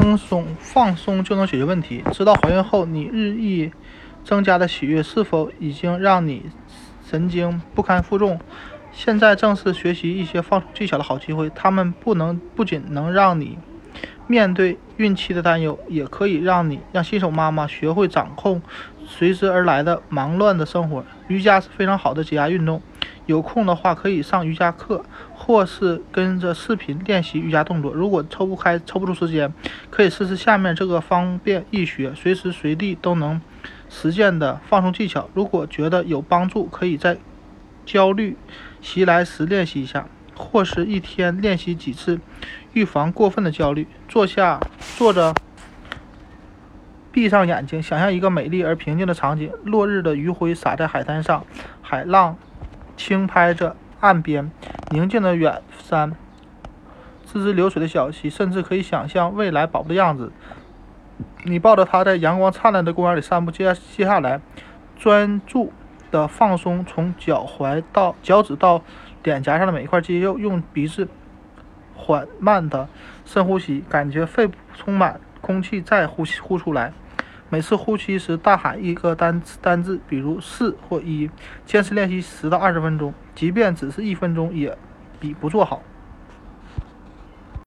轻松放松就能解决问题。知道怀孕后你日益增加的喜悦是否已经让你神经不堪负重？现在正是学习一些放松技巧的好机会。他们不能不仅能让你面对孕期的担忧，也可以让你让新手妈妈学会掌控随之而来的忙乱的生活。瑜伽是非常好的解压运动。有空的话可以上瑜伽课，或是跟着视频练习瑜伽动作。如果抽不开、抽不出时间，可以试试下面这个方便易学、随时随地都能实践的放松技巧。如果觉得有帮助，可以在焦虑袭来时练习一下，或是一天练习几次，预防过分的焦虑。坐下，坐着，闭上眼睛，想象一个美丽而平静的场景：落日的余晖洒在海滩上，海浪。轻拍着岸边宁静的远山，滋滋流水的小溪，甚至可以想象未来宝宝的样子。你抱着他在阳光灿烂的公园里散步。接接下来，专注的放松从脚踝到脚趾到脸颊上的每一块肌肉，用鼻子缓慢的深呼吸，感觉肺部充满空气，再呼吸呼出来。每次呼吸时，大喊一个单，单字，比如“四”或“一”。坚持练习十到二十分钟，即便只是一分钟，也比不做好。